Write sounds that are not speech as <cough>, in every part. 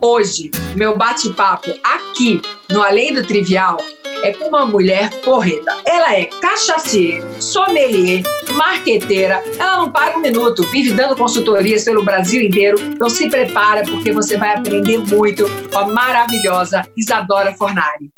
Hoje, meu bate-papo aqui no Além do Trivial é com uma mulher porreta. Ela é cachaceira, sommelier, marqueteira. Ela não para um minuto, vive dando consultorias pelo Brasil inteiro. Então se prepara porque você vai aprender muito com a maravilhosa Isadora Fornari.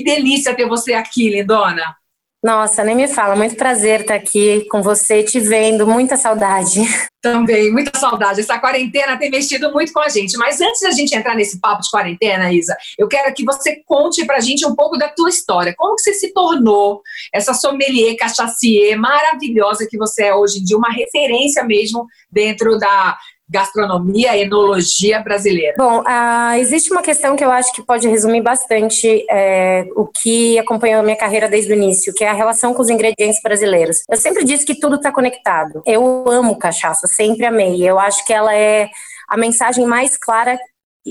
Que delícia ter você aqui, lindona. Nossa, nem me fala, muito prazer estar aqui com você, te vendo, muita saudade. Também, muita saudade. Essa quarentena tem mexido muito com a gente. Mas antes da gente entrar nesse papo de quarentena, Isa, eu quero que você conte pra gente um pouco da tua história. Como que você se tornou essa sommelier, cachacier maravilhosa que você é hoje em dia, uma referência mesmo dentro da gastronomia, enologia brasileira? Bom, uh, existe uma questão que eu acho que pode resumir bastante é, o que acompanhou a minha carreira desde o início, que é a relação com os ingredientes brasileiros. Eu sempre disse que tudo está conectado. Eu amo cachaça, sempre amei. Eu acho que ela é a mensagem mais clara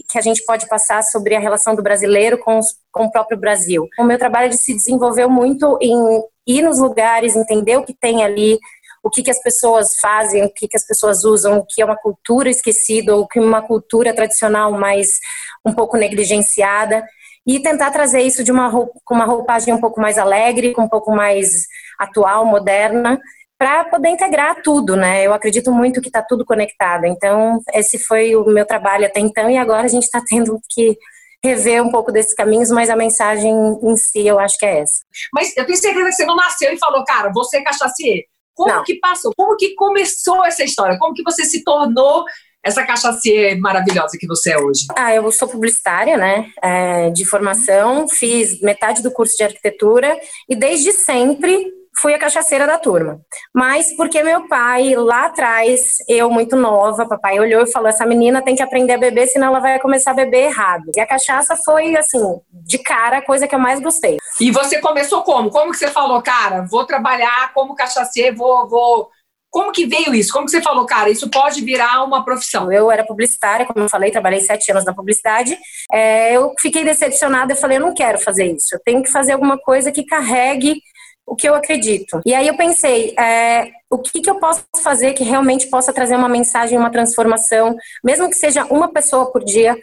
que a gente pode passar sobre a relação do brasileiro com, os, com o próprio Brasil. O meu trabalho se desenvolveu muito em ir nos lugares, entender o que tem ali, o que, que as pessoas fazem, o que, que as pessoas usam, o que é uma cultura esquecida, o que é uma cultura tradicional mais um pouco negligenciada, e tentar trazer isso de uma roupa, com uma roupagem um pouco mais alegre, com um pouco mais atual, moderna, para poder integrar tudo, né? Eu acredito muito que está tudo conectado. Então, esse foi o meu trabalho até então, e agora a gente está tendo que rever um pouco desses caminhos, mas a mensagem em si eu acho que é essa. Mas eu tenho certeza que você não nasceu e falou, cara, você é cachacier. Como Não. que passou? Como que começou essa história? Como que você se tornou essa cachaceira maravilhosa que você é hoje? Ah, eu sou publicitária, né, é, de formação, fiz metade do curso de arquitetura e desde sempre fui a cachaceira da turma. Mas porque meu pai, lá atrás, eu muito nova, papai olhou e falou: essa menina tem que aprender a beber, senão ela vai começar a beber errado. E a cachaça foi, assim, de cara, a coisa que eu mais gostei. E você começou como? Como que você falou, cara, vou trabalhar como cachaceira, vou, vou como que veio isso? Como que você falou, cara, isso pode virar uma profissão? Eu era publicitária, como eu falei, trabalhei sete anos na publicidade. É, eu fiquei decepcionada e falei, eu não quero fazer isso. Eu tenho que fazer alguma coisa que carregue o que eu acredito. E aí eu pensei, é, o que, que eu posso fazer que realmente possa trazer uma mensagem, uma transformação, mesmo que seja uma pessoa por dia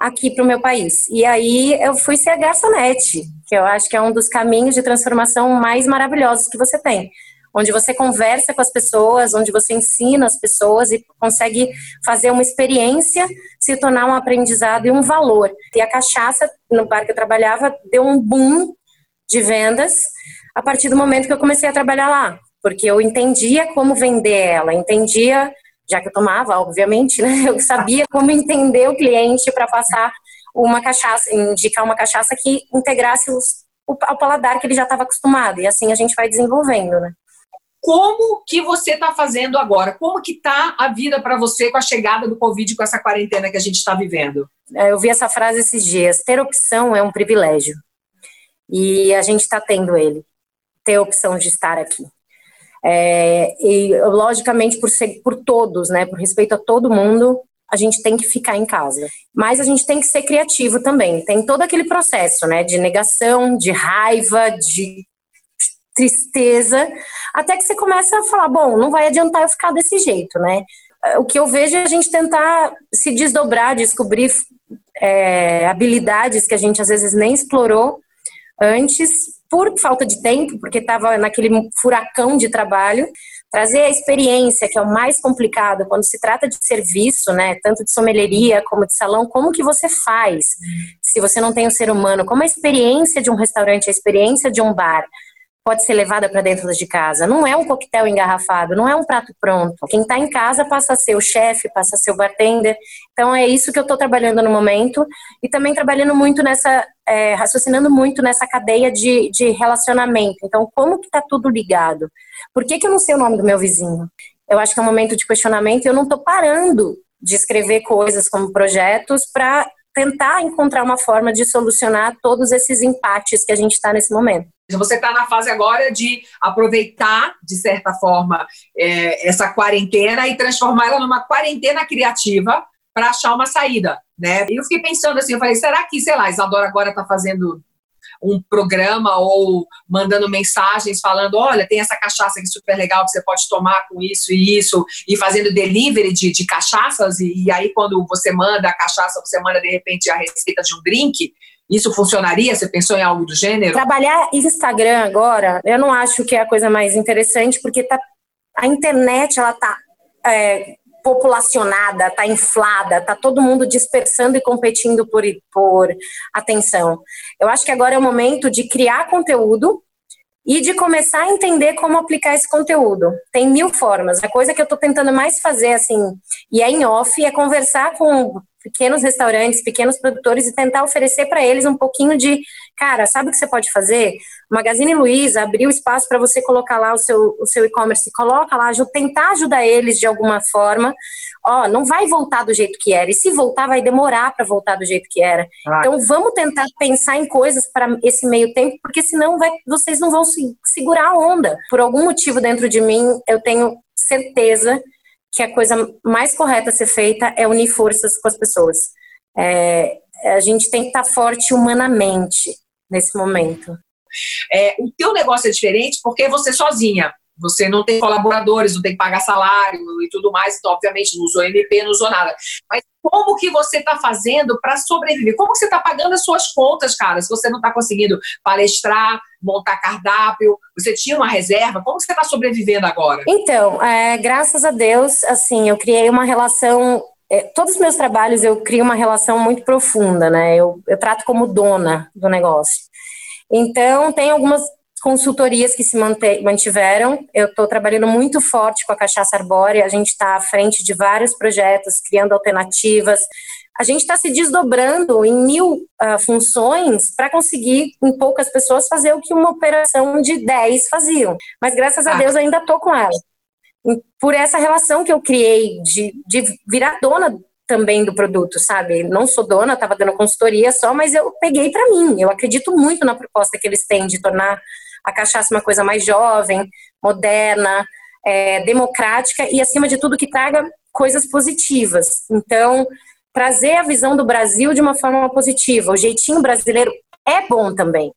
aqui para o meu país. E aí eu fui ser garçonete, que eu acho que é um dos caminhos de transformação mais maravilhosos que você tem. Onde você conversa com as pessoas, onde você ensina as pessoas e consegue fazer uma experiência se tornar um aprendizado e um valor. E a cachaça, no bar que eu trabalhava, deu um boom de vendas a partir do momento que eu comecei a trabalhar lá, porque eu entendia como vender ela, entendia, já que eu tomava, obviamente, <laughs> né? Eu sabia como entender o cliente para passar uma cachaça, indicar uma cachaça que integrasse os, o, ao paladar que ele já estava acostumado. E assim a gente vai desenvolvendo, né? Como que você está fazendo agora? Como que está a vida para você com a chegada do Covid, com essa quarentena que a gente está vivendo? É, eu vi essa frase esses dias. Ter opção é um privilégio. E a gente está tendo ele ter a opção de estar aqui. É, e logicamente por ser por todos, né, por respeito a todo mundo, a gente tem que ficar em casa. Mas a gente tem que ser criativo também. Tem todo aquele processo, né, de negação, de raiva, de tristeza, até que você começa a falar, bom, não vai adiantar eu ficar desse jeito, né? O que eu vejo é a gente tentar se desdobrar, descobrir é, habilidades que a gente às vezes nem explorou antes por falta de tempo, porque estava naquele furacão de trabalho, trazer a experiência, que é o mais complicado quando se trata de serviço, né, tanto de sommelieria como de salão, como que você faz? Se você não tem o ser humano, como a experiência de um restaurante, a experiência de um bar, pode ser levada para dentro de casa. Não é um coquetel engarrafado, não é um prato pronto. Quem está em casa passa a ser o chefe, passa a ser o bartender. Então é isso que eu estou trabalhando no momento e também trabalhando muito nessa, é, raciocinando muito nessa cadeia de, de relacionamento. Então como que está tudo ligado? Por que, que eu não sei o nome do meu vizinho? Eu acho que é um momento de questionamento e eu não estou parando de escrever coisas como projetos para tentar encontrar uma forma de solucionar todos esses empates que a gente está nesse momento. Você está na fase agora de aproveitar, de certa forma, é, essa quarentena e transformá-la numa quarentena criativa para achar uma saída, né? E eu fiquei pensando assim, eu falei, será que, sei lá, Isadora agora está fazendo um programa ou mandando mensagens falando, olha, tem essa cachaça aqui super legal que você pode tomar com isso e isso, e fazendo delivery de, de cachaças, e, e aí quando você manda a cachaça, você manda de repente a receita de um drink, isso funcionaria? Você pensou em algo do gênero? Trabalhar Instagram agora, eu não acho que é a coisa mais interessante, porque tá, a internet, ela tá é, populacionada, está inflada, está todo mundo dispersando e competindo por, por atenção. Eu acho que agora é o momento de criar conteúdo e de começar a entender como aplicar esse conteúdo. Tem mil formas. A coisa que eu estou tentando mais fazer, assim, e é em off, é conversar com pequenos restaurantes, pequenos produtores e tentar oferecer para eles um pouquinho de, cara, sabe o que você pode fazer? Magazine Luiza abriu espaço para você colocar lá o seu o seu e-commerce, coloca lá, tentar ajudar eles de alguma forma. Ó, não vai voltar do jeito que era. E se voltar, vai demorar para voltar do jeito que era. Ah. Então vamos tentar pensar em coisas para esse meio tempo, porque senão vai, vocês não vão se, segurar a onda. Por algum motivo dentro de mim, eu tenho certeza que a coisa mais correta a ser feita é unir forças com as pessoas. É, a gente tem que estar forte humanamente nesse momento. É, o teu negócio é diferente porque você sozinha. Você não tem colaboradores, não tem que pagar salário e tudo mais, então, obviamente, não usou MP, não usou nada. Mas como que você está fazendo para sobreviver? Como que você está pagando as suas contas, cara? Se você não está conseguindo palestrar, montar cardápio, você tinha uma reserva, como que você está sobrevivendo agora? Então, é, graças a Deus, assim, eu criei uma relação é, todos os meus trabalhos eu crio uma relação muito profunda, né? Eu, eu trato como dona do negócio. Então, tem algumas consultorias que se mantiveram. Eu estou trabalhando muito forte com a Cachaça Arbórea, a gente está à frente de vários projetos, criando alternativas. A gente está se desdobrando em mil uh, funções para conseguir, em poucas pessoas, fazer o que uma operação de 10 faziam. Mas graças a ah. Deus ainda estou com ela. Por essa relação que eu criei de, de virar dona também do produto, sabe? Não sou dona, estava dando consultoria só, mas eu peguei para mim. Eu acredito muito na proposta que eles têm de tornar a cachaça uma coisa mais jovem, moderna, é, democrática e, acima de tudo, que traga coisas positivas. Então, trazer a visão do Brasil de uma forma positiva, o jeitinho brasileiro é bom também.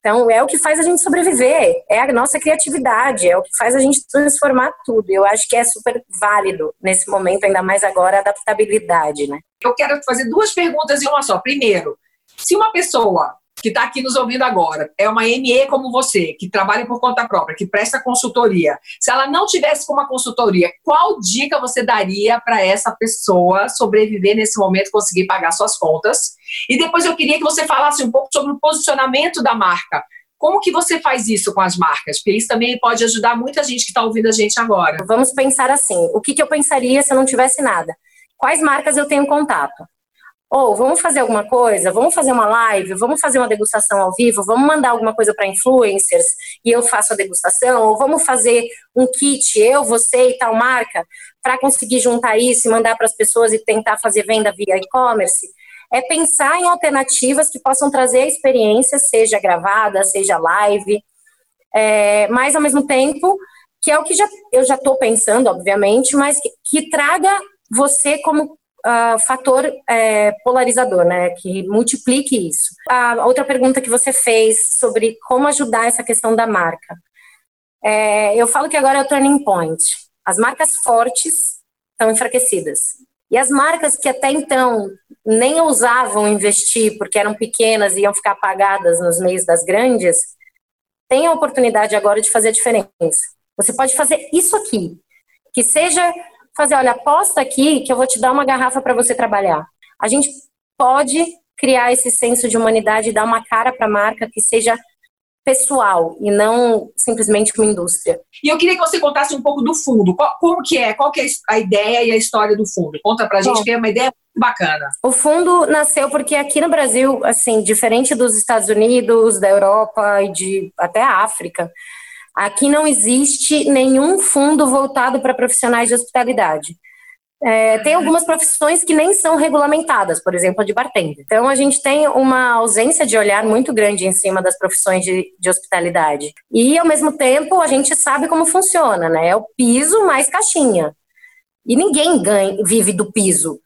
Então, é o que faz a gente sobreviver, é a nossa criatividade, é o que faz a gente transformar tudo. Eu acho que é super válido nesse momento, ainda mais agora, a adaptabilidade, né? Eu quero fazer duas perguntas em uma só. Primeiro, se uma pessoa que está aqui nos ouvindo agora, é uma ME como você, que trabalha por conta própria, que presta consultoria, se ela não tivesse com uma consultoria, qual dica você daria para essa pessoa sobreviver nesse momento, conseguir pagar suas contas? E depois eu queria que você falasse um pouco sobre o posicionamento da marca. Como que você faz isso com as marcas? Porque isso também pode ajudar muita gente que está ouvindo a gente agora. Vamos pensar assim: o que, que eu pensaria se eu não tivesse nada? Quais marcas eu tenho contato? Ou oh, vamos fazer alguma coisa, vamos fazer uma live, vamos fazer uma degustação ao vivo, vamos mandar alguma coisa para influencers e eu faço a degustação, ou vamos fazer um kit, eu, você e tal marca, para conseguir juntar isso e mandar para as pessoas e tentar fazer venda via e-commerce. É pensar em alternativas que possam trazer a experiência, seja gravada, seja live, é, mas ao mesmo tempo que é o que já, eu já estou pensando, obviamente, mas que, que traga você como uh, fator é, polarizador, né, que multiplique isso. A outra pergunta que você fez sobre como ajudar essa questão da marca. É, eu falo que agora é o turning point. As marcas fortes estão enfraquecidas. E as marcas que até então nem ousavam investir porque eram pequenas e iam ficar apagadas nos meios das grandes, têm a oportunidade agora de fazer a diferença. Você pode fazer isso aqui, que seja fazer, olha, aposta aqui que eu vou te dar uma garrafa para você trabalhar. A gente pode criar esse senso de humanidade e dar uma cara para a marca que seja pessoal e não simplesmente uma indústria. E eu queria que você contasse um pouco do fundo. Qual, como que é? Qual que é a ideia e a história do fundo? Conta pra gente Bom, que é uma ideia bacana. O fundo nasceu porque aqui no Brasil, assim, diferente dos Estados Unidos, da Europa e de até a África, Aqui não existe nenhum fundo voltado para profissionais de hospitalidade. É, tem algumas profissões que nem são regulamentadas, por exemplo, a de bartender. Então, a gente tem uma ausência de olhar muito grande em cima das profissões de, de hospitalidade. E, ao mesmo tempo, a gente sabe como funciona, né? É o piso mais caixinha. E ninguém ganha, vive do piso.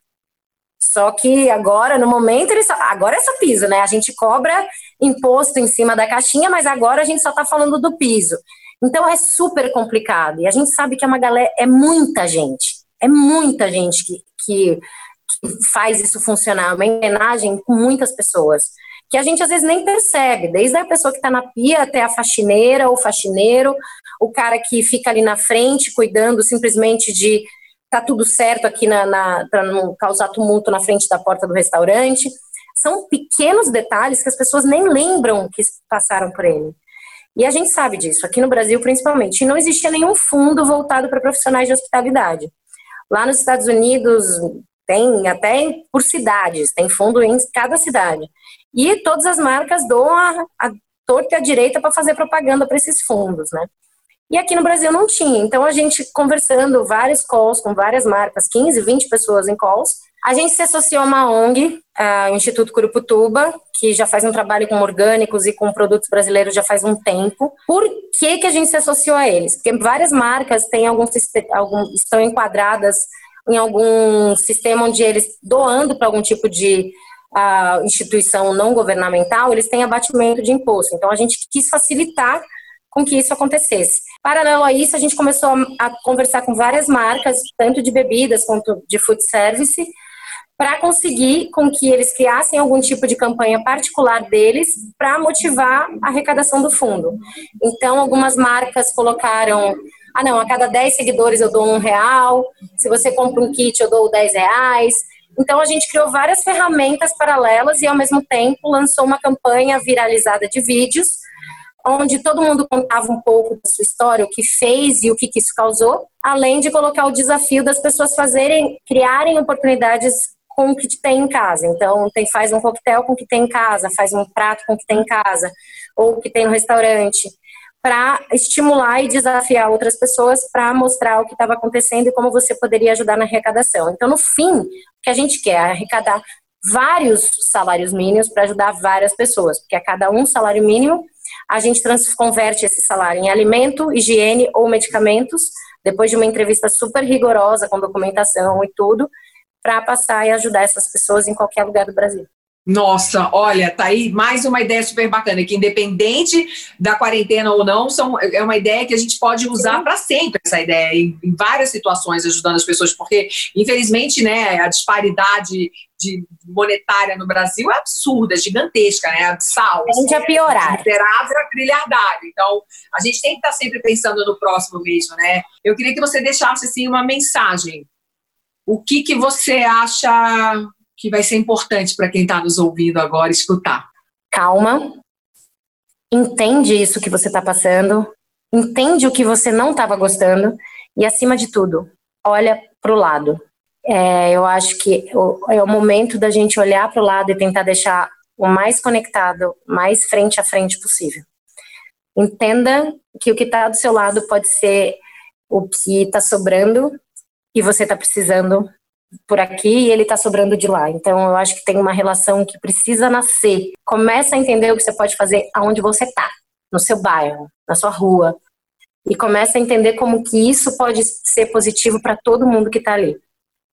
Só que agora, no momento, eles, agora é só piso, né? A gente cobra imposto em cima da caixinha, mas agora a gente só está falando do piso. Então é super complicado. E a gente sabe que é uma galera, é muita gente. É muita gente que, que, que faz isso funcionar. Uma engrenagem com muitas pessoas. Que a gente às vezes nem percebe, desde a pessoa que está na pia até a faxineira ou faxineiro, o cara que fica ali na frente cuidando simplesmente de tá tudo certo aqui na, na para não causar tumulto na frente da porta do restaurante. São pequenos detalhes que as pessoas nem lembram que passaram por ele. E a gente sabe disso, aqui no Brasil principalmente. E não existia nenhum fundo voltado para profissionais de hospitalidade. Lá nos Estados Unidos tem até por cidades, tem fundo em cada cidade. E todas as marcas dão a, a torta e a direita para fazer propaganda para esses fundos, né? E aqui no Brasil não tinha. Então a gente conversando vários calls com várias marcas, 15, 20 pessoas em calls, a gente se associou a uma ONG, o Instituto Curuputuba, que já faz um trabalho com orgânicos e com produtos brasileiros já faz um tempo. Por que, que a gente se associou a eles? Porque várias marcas têm algum, algum estão enquadradas em algum sistema onde eles doando para algum tipo de uh, instituição não governamental, eles têm abatimento de imposto. Então a gente quis facilitar com que isso acontecesse. Paralelo a isso, a gente começou a conversar com várias marcas, tanto de bebidas quanto de food service, para conseguir com que eles criassem algum tipo de campanha particular deles para motivar a arrecadação do fundo. Então, algumas marcas colocaram, ah não, a cada 10 seguidores eu dou um real, se você compra um kit eu dou 10 reais. Então, a gente criou várias ferramentas paralelas e, ao mesmo tempo, lançou uma campanha viralizada de vídeos, onde todo mundo contava um pouco da sua história, o que fez e o que, que isso causou, além de colocar o desafio das pessoas fazerem, criarem oportunidades com o que tem em casa. Então, tem, faz um coquetel com o que tem em casa, faz um prato com o que tem em casa, ou o que tem no restaurante, para estimular e desafiar outras pessoas para mostrar o que estava acontecendo e como você poderia ajudar na arrecadação. Então, no fim, o que a gente quer é arrecadar vários salários mínimos para ajudar várias pessoas, porque a cada um salário mínimo, a gente converte esse salário em alimento, higiene ou medicamentos, depois de uma entrevista super rigorosa com documentação e tudo, para passar e ajudar essas pessoas em qualquer lugar do Brasil. Nossa, olha, tá aí mais uma ideia super bacana, que independente da quarentena ou não, são, é uma ideia que a gente pode usar para sempre, essa ideia, em, em, várias situações, ajudando as pessoas, porque, infelizmente, né, a disparidade de monetária no Brasil é absurda, é gigantesca, né. Tende a piorar. Miserável a trilhardário. Então, a gente tem que estar tá sempre pensando no próximo mesmo, né. Eu queria que você deixasse, assim, uma mensagem o que, que você acha que vai ser importante para quem está nos ouvindo agora escutar? Calma, entende isso que você está passando, entende o que você não estava gostando e, acima de tudo, olha para o lado. É, eu acho que é o momento da gente olhar para o lado e tentar deixar o mais conectado, mais frente a frente possível. Entenda que o que está do seu lado pode ser o que está sobrando e você está precisando por aqui e ele está sobrando de lá. Então, eu acho que tem uma relação que precisa nascer. Começa a entender o que você pode fazer aonde você está, no seu bairro, na sua rua, e começa a entender como que isso pode ser positivo para todo mundo que está ali.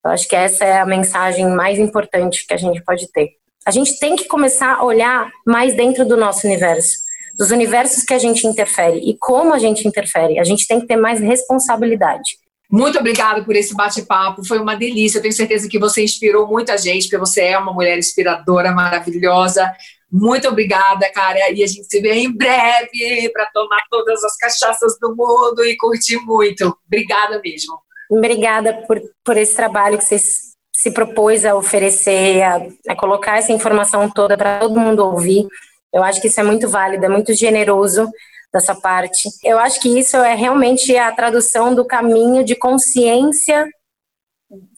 Eu acho que essa é a mensagem mais importante que a gente pode ter. A gente tem que começar a olhar mais dentro do nosso universo, dos universos que a gente interfere e como a gente interfere. A gente tem que ter mais responsabilidade. Muito obrigada por esse bate-papo, foi uma delícia. Eu tenho certeza que você inspirou muita gente, porque você é uma mulher inspiradora, maravilhosa. Muito obrigada, cara. E a gente se vê em breve para tomar todas as cachaças do mundo e curtir muito. Obrigada mesmo. Obrigada por, por esse trabalho que você se propôs a oferecer, a, a colocar essa informação toda para todo mundo ouvir. Eu acho que isso é muito válido, é muito generoso dessa parte. Eu acho que isso é realmente a tradução do caminho de consciência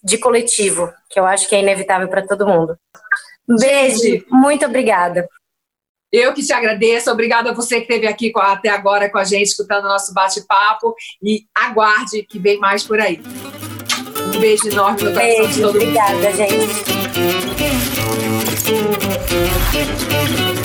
de coletivo, que eu acho que é inevitável para todo mundo. Beijo, Gente, muito obrigada. Eu que te agradeço, obrigada a você que esteve aqui até agora com a gente, escutando o nosso bate-papo e aguarde que vem mais por aí. Um beijo enorme no coração beijo, de todo obrigada, mundo. Obrigada, gente.